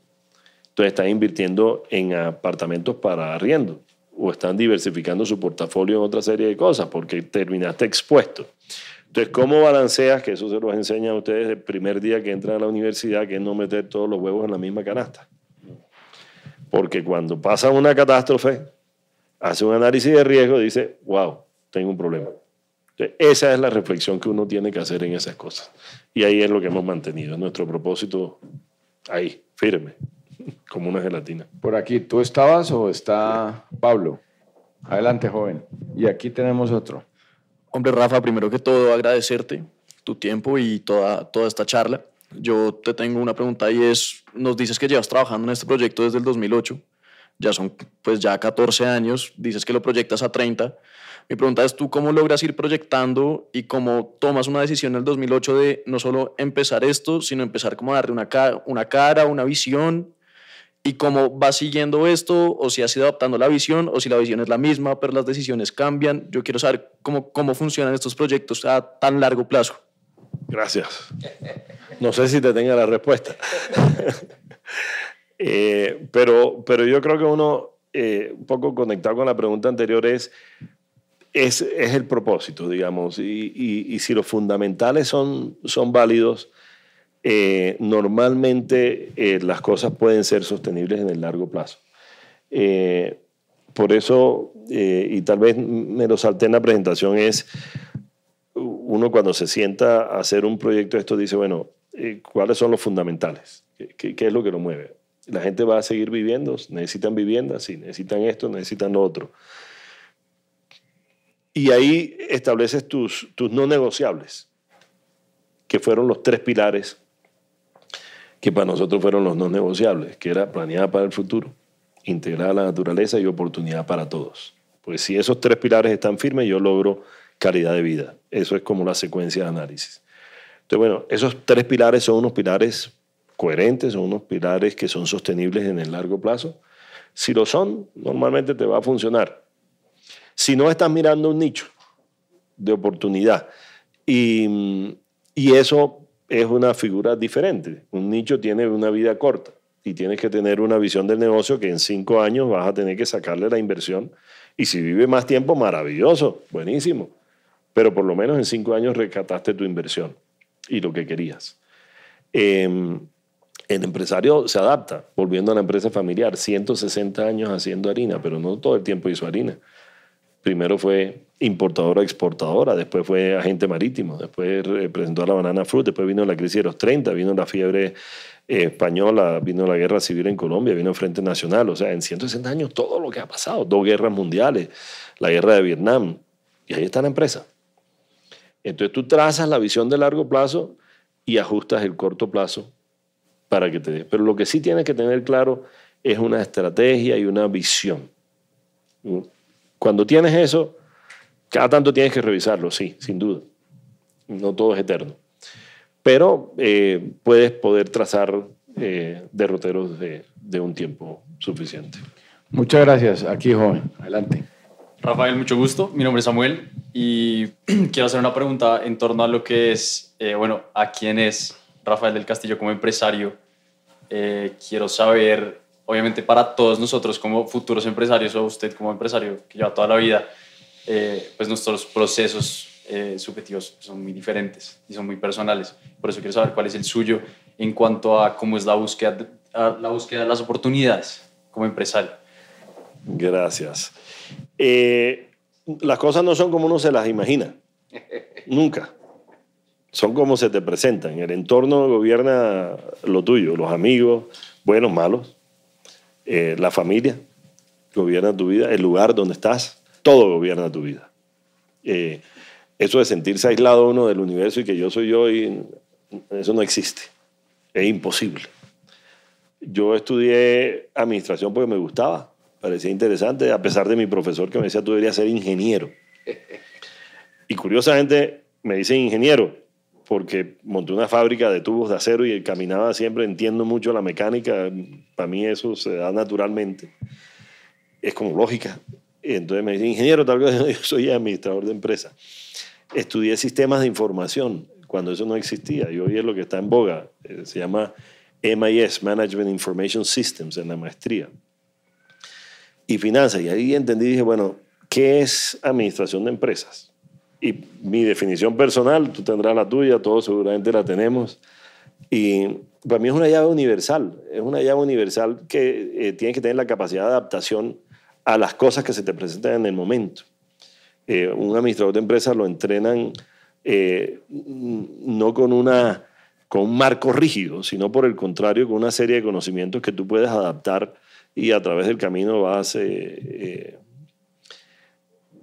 Entonces están invirtiendo en apartamentos para arriendo o están diversificando su portafolio en otra serie de cosas porque terminaste expuesto. Entonces, ¿cómo balanceas? Que eso se los enseña a ustedes el primer día que entran a la universidad, que es no meter todos los huevos en la misma canasta. Porque cuando pasa una catástrofe, hace un análisis de riesgo y dice, wow, tengo un problema. Esa es la reflexión que uno tiene que hacer en esas cosas. Y ahí es lo que hemos mantenido, nuestro propósito ahí, firme, como una gelatina. Por aquí, ¿tú estabas o está Pablo? Adelante, joven. Y aquí tenemos otro. Hombre, Rafa, primero que todo, agradecerte tu tiempo y toda, toda esta charla. Yo te tengo una pregunta y es, nos dices que llevas trabajando en este proyecto desde el 2008, ya son pues ya 14 años, dices que lo proyectas a 30 mi pregunta es, ¿tú cómo logras ir proyectando y cómo tomas una decisión en el 2008 de no solo empezar esto, sino empezar como a darle una, cara, una cara, una visión? ¿Y cómo vas siguiendo esto? ¿O si has ido adaptando la visión? ¿O si la visión es la misma, pero las decisiones cambian? Yo quiero saber cómo, cómo funcionan estos proyectos a tan largo plazo. Gracias. No sé si te tenga la respuesta. Eh, pero, pero yo creo que uno, eh, un poco conectado con la pregunta anterior, es es, es el propósito, digamos. Y, y, si los fundamentales son, son válidos, eh, normalmente eh, las cosas pueden ser sostenibles en el largo plazo. Eh, por eso, y tal vez me lo salté en la presentación, es uno cuando se sienta a hacer un proyecto de esto dice, bueno, ¿cuáles son los fundamentales? ¿Qué, ¿Qué, es lo que lo mueve? La gente va a seguir viviendo, necesitan vivienda, sí, necesitan esto, necesitan lo otro. Y ahí estableces tus, tus no negociables, que fueron los tres pilares que para nosotros fueron los no negociables, que era planeada para el futuro, integrar la naturaleza y oportunidad para todos. Pues si esos tres pilares están firmes, yo logro calidad de vida. Eso es como la secuencia de análisis. Entonces, bueno, esos tres pilares son unos pilares coherentes, son unos pilares que son sostenibles en el largo plazo. Si lo son, normalmente te va a funcionar. Si no estás mirando un nicho de oportunidad y, eso es una figura diferente. Un nicho tiene una vida corta y tienes que tener una visión del negocio que en cinco años vas a tener que sacarle la inversión. Y si vive más tiempo, maravilloso, buenísimo. Pero por lo menos en cinco años rescataste tu inversión y lo que querías. Em, el empresario se adapta, volviendo a la empresa familiar, 160 años haciendo harina, pero no todo el tiempo hizo harina. Primero fue importadora, exportadora, después fue agente marítimo, después representó a la banana fruit, después vino la crisis de los 30, vino la fiebre eh, española, vino la guerra civil en Colombia, vino el Frente Nacional, o sea, en 160 años todo lo que ha pasado, dos guerras mundiales, la guerra de Vietnam, y ahí está la empresa. Entonces tú trazas la visión de largo plazo y ajustas el corto plazo para que te dé. Pero lo que sí tienes que tener claro es una estrategia y una visión. Cuando tienes eso, cada tanto tienes que revisarlo, sí, sin duda. No todo es eterno. Pero eh, puedes poder trazar eh, derroteros de, de un tiempo suficiente. Muchas gracias. Aquí, joven. Adelante. Rafael, mucho gusto. Mi nombre es Samuel y quiero hacer una pregunta en torno a lo que es, eh, bueno, a quién es Rafael del Castillo como empresario. Eh, quiero saber, obviamente para todos nosotros como futuros empresarios o usted como empresario que lleva toda la vida, eh, pues nuestros procesos subjetivos son muy diferentes y son muy personales. Por eso quiero saber cuál es el suyo en cuanto a cómo es la búsqueda, la búsqueda de las oportunidades como empresario. Gracias. las cosas no son como uno se las imagina. Nunca son como se te presentan. El entorno gobierna lo tuyo, los amigos, buenos, malos, eh, la familia gobierna tu vida, el lugar donde estás, todo gobierna tu vida. Eh, eso de sentirse aislado uno del universo y que yo soy yo, y eso no existe. Es imposible. Yo estudié administración porque me gustaba, parecía interesante, a pesar de mi profesor que me decía tú deberías ser ingeniero. Y curiosamente me dice ingeniero, porque monté una fábrica de tubos de acero y caminaba siempre, entiendo mucho la mecánica, para mí eso se da naturalmente, es como lógica. Entonces me dice, ingeniero, tal vez yo soy administrador de empresa. Estudié sistemas de información cuando eso no existía y hoy es lo que está en boga, eh, se llama MIS, Management Information Systems, en la maestría. Y finanzas, y ahí entendí, dije, bueno, ¿qué es administración de empresas? Y mi definición personal, tú tendrás la tuya, todos seguramente la tenemos. Y para mí es una llave universal, es una llave universal que eh, tiene que tener la capacidad de adaptación a las cosas que se te presentan en el momento. Eh, un administrador de empresas lo entrenan eh, no con, una, con un marco rígido, sino por el contrario, con una serie de conocimientos que tú puedes adaptar y a través del camino vas,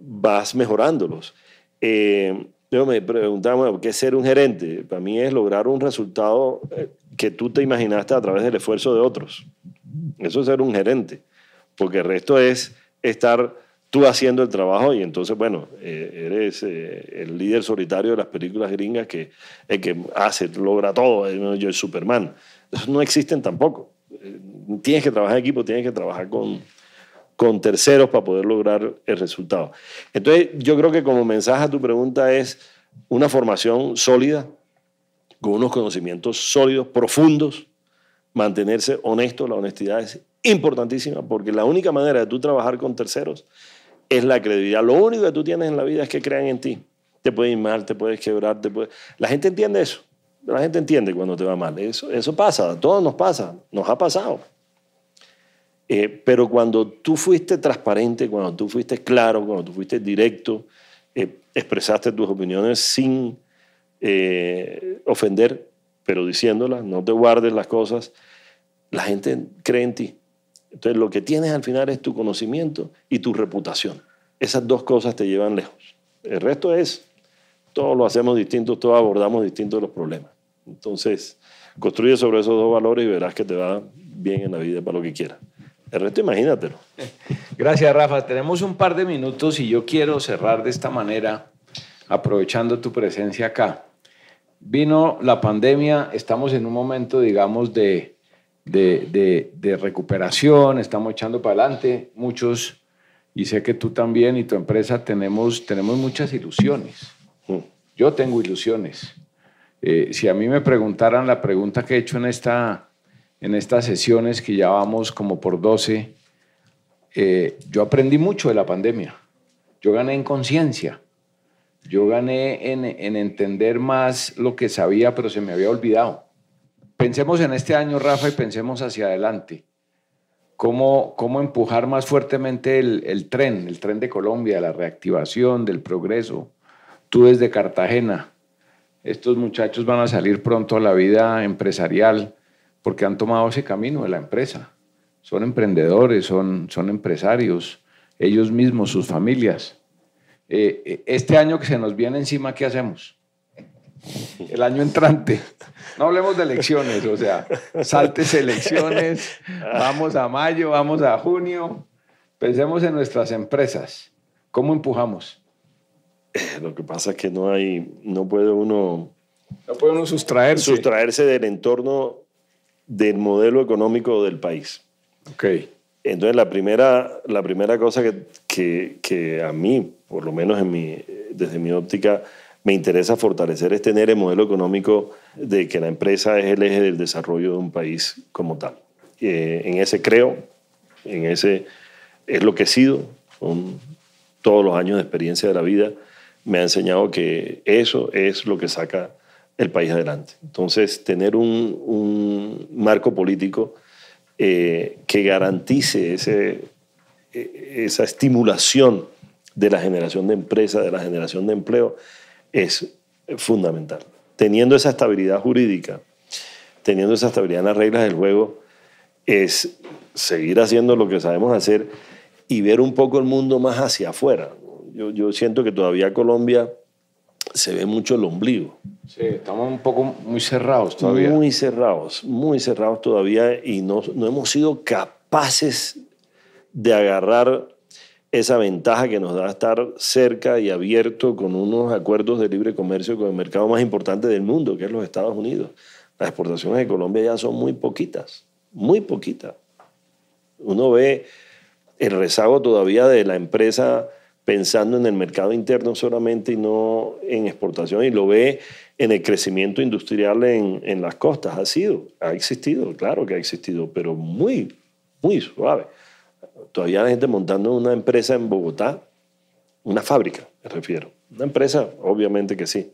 vas mejorándolos. Eh, yo me preguntaba, ¿qué es ser un gerente? Para mí es lograr un resultado eh, que tú te imaginaste a través del esfuerzo de otros. Eso es ser un gerente, porque el resto es estar tú haciendo el trabajo y entonces, bueno, eh, eres el líder solitario de las películas gringas que el que hace, logra todo, yo el Superman. Eso no existen tampoco. Tienes que trabajar en equipo, tienes que trabajar con, con terceros para poder lograr el resultado. Entonces, yo creo que como mensaje a tu pregunta es una formación sólida, con unos conocimientos sólidos, profundos, mantenerse honesto, la honestidad es importantísima, porque la única manera de tú trabajar con terceros es la credibilidad. Lo único que tú tienes en la vida es que crean en ti. Te puede ir mal, te puedes quebrar, te puede... La gente entiende eso. La gente entiende cuando te va mal. Eso, eso pasa, a todos nos pasa, nos ha pasado. Eh, pero cuando tú fuiste transparente, cuando tú fuiste claro, cuando tú fuiste directo, eh, expresaste tus opiniones sin eh, ofender, pero diciéndolas, no te guardes las cosas, la gente cree en ti. Entonces lo que tienes al final es tu conocimiento y tu reputación. Esas dos cosas te llevan lejos. El resto es, todos lo hacemos distinto, todos abordamos distintos los problemas. Entonces, construye sobre esos dos valores y verás que te va bien en la vida para lo que quieras. El resto imagínatelo. Gracias, Rafa. Tenemos un par de minutos y yo quiero cerrar de esta manera, aprovechando tu presencia acá. vino la pandemia, estamos en un momento, digamos, de, de, de, recuperación, estamos echando para adelante, muchos, y sé que tú también y tu empresa tenemos, tenemos muchas ilusiones. Mm. Yo tengo ilusiones. Eh, si a mí me preguntaran la pregunta que he hecho en, esta, en estas sesiones, que ya vamos como por 12, eh, yo aprendí mucho de la pandemia. Yo gané en conciencia. Yo gané en, en, entender más lo que sabía, pero se me había olvidado. Pensemos en este año, Rafa, y pensemos hacia adelante. ¿Cómo, cómo empujar más fuertemente el, el tren, el tren de Colombia, la reactivación, del progreso? Tú desde Cartagena, estos muchachos van a salir pronto a la vida empresarial porque han tomado ese camino de la empresa. Son emprendedores, son, son empresarios, ellos mismos, sus familias. Eh, eh, este año que se nos viene encima, ¿qué hacemos? El año entrante. No hablemos de elecciones, o sea, saltes elecciones, vamos a mayo, vamos a junio. Pensemos en nuestras empresas. ¿Cómo empujamos? Lo que pasa es que no hay, no puede uno... No puede uno sustraerse. Sustraerse del entorno del modelo económico del país. Ok. Entonces, la primera, la primera cosa que, que, que a mí, por lo menos en mi, desde mi óptica, me interesa fortalecer es tener el modelo económico de que la empresa es el eje del desarrollo de un país como tal. Eh, en ese creo, en ese es lo que he sido, con todos los años de experiencia de la vida, me ha enseñado que eso es lo que saca el país adelante. Entonces, tener un, marco político eh, que garantice e, esa estimulación de la generación de empresa, de la generación de empleo, es fundamental. Teniendo esa estabilidad jurídica, teniendo esa estabilidad en las reglas del juego, es seguir haciendo lo que sabemos hacer y ver un poco el mundo más hacia afuera. Yo siento que todavía Colombia se ve mucho el ombligo. Sí, estamos un poco muy cerrados todavía. Muy cerrados, muy cerrados todavía y no, no hemos sido capaces de agarrar esa ventaja que nos da estar cerca y abierto con unos acuerdos de libre comercio con el mercado más importante del mundo, que es los Estados Unidos. Las exportaciones de Colombia ya son muy poquitas, muy poquitas. Uno ve el rezago todavía de la empresa pensando en el mercado interno solamente y no en exportación, y lo ve en el crecimiento industrial en, en las costas. Ha sido, ha existido, claro que ha existido, pero muy, muy suave. Todavía hay gente montando una empresa en Bogotá, una fábrica, me refiero. Una empresa, obviamente que sí.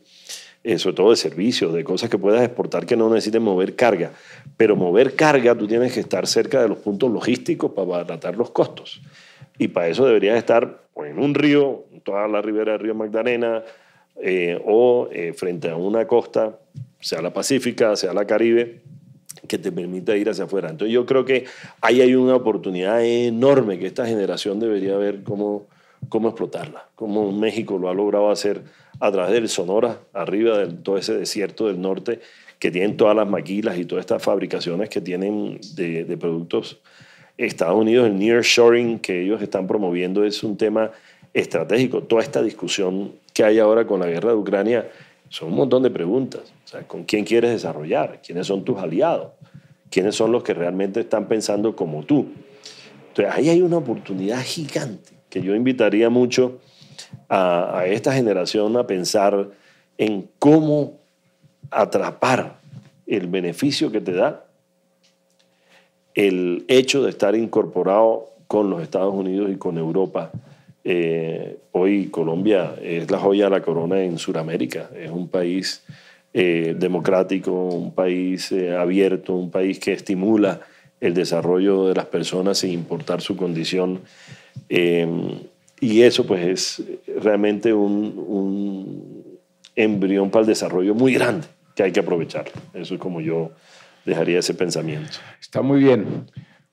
Eh, sobre todo de servicios, de cosas que puedas exportar que no necesiten mover carga. Pero mover carga, tú tienes que estar cerca de los puntos logísticos para abaratar los costos. Y para eso deberías estar en un río, en toda la ribera del río Magdalena, eh, o eh, frente a una costa, sea la Pacífica, sea la Caribe, que te permita ir hacia afuera. Entonces yo creo que ahí hay una oportunidad enorme que esta generación debería ver cómo, cómo explotarla, cómo México lo ha logrado hacer a través del Sonora, arriba de todo ese desierto del norte, que tienen todas las maquilas y todas estas fabricaciones que tienen de, de productos Estados Unidos, el nearshoring que ellos están promoviendo es un tema estratégico. Toda esta discusión que hay ahora con la guerra de Ucrania son un montón de preguntas. O sea, ¿con quién quieres desarrollar? ¿Quiénes son tus aliados? ¿Quiénes son los que realmente están pensando como tú? Entonces, ahí hay una oportunidad gigante que yo invitaría mucho a, a esta generación a pensar en cómo atrapar el beneficio que te da el hecho de estar incorporado con los Estados Unidos y con Europa. Eh, hoy Colombia es la joya de la corona en Sudamérica, es un país eh, democrático, un país eh, abierto, un país que estimula el desarrollo de las personas sin importar su condición. y eso pues es realmente un, un embrión para el desarrollo muy grande que hay que aprovechar. Eso es como yo dejaría ese pensamiento. Está muy bien.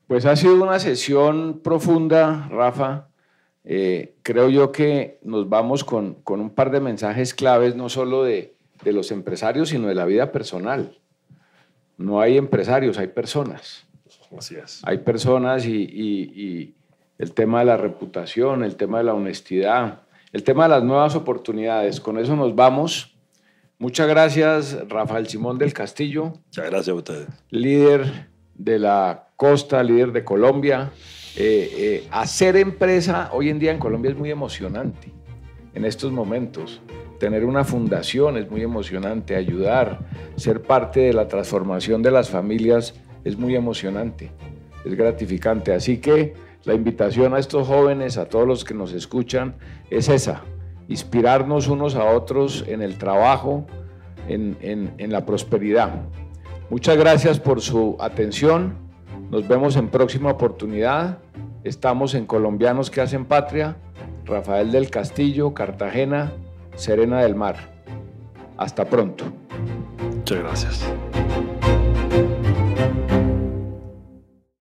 Pues ha sido una sesión profunda, Rafa. Eh, creo yo que nos vamos con, con, un par de mensajes claves, no solo de, de, los empresarios, sino de la vida personal. No hay empresarios, hay personas. Así es. Hay personas y, y, y el tema de la reputación, el tema de la honestidad, el tema de las nuevas oportunidades. Con eso nos vamos. Muchas gracias, Rafael Simón del Castillo. Muchas gracias a ustedes. Líder de la costa, líder de Colombia. Eh, eh, hacer empresa hoy en día en Colombia es muy emocionante en estos momentos. Tener una fundación es muy emocionante, ayudar, ser parte de la transformación de las familias es muy emocionante, es gratificante. Así que la invitación a estos jóvenes, a todos los que nos escuchan, es esa, inspirarnos unos a otros en el trabajo, en, en la prosperidad. Muchas gracias por su atención. Nos vemos en próxima oportunidad. Estamos en Colombianos que hacen patria. Rafael del Castillo, Cartagena, Serena del Mar. Hasta pronto. Muchas gracias.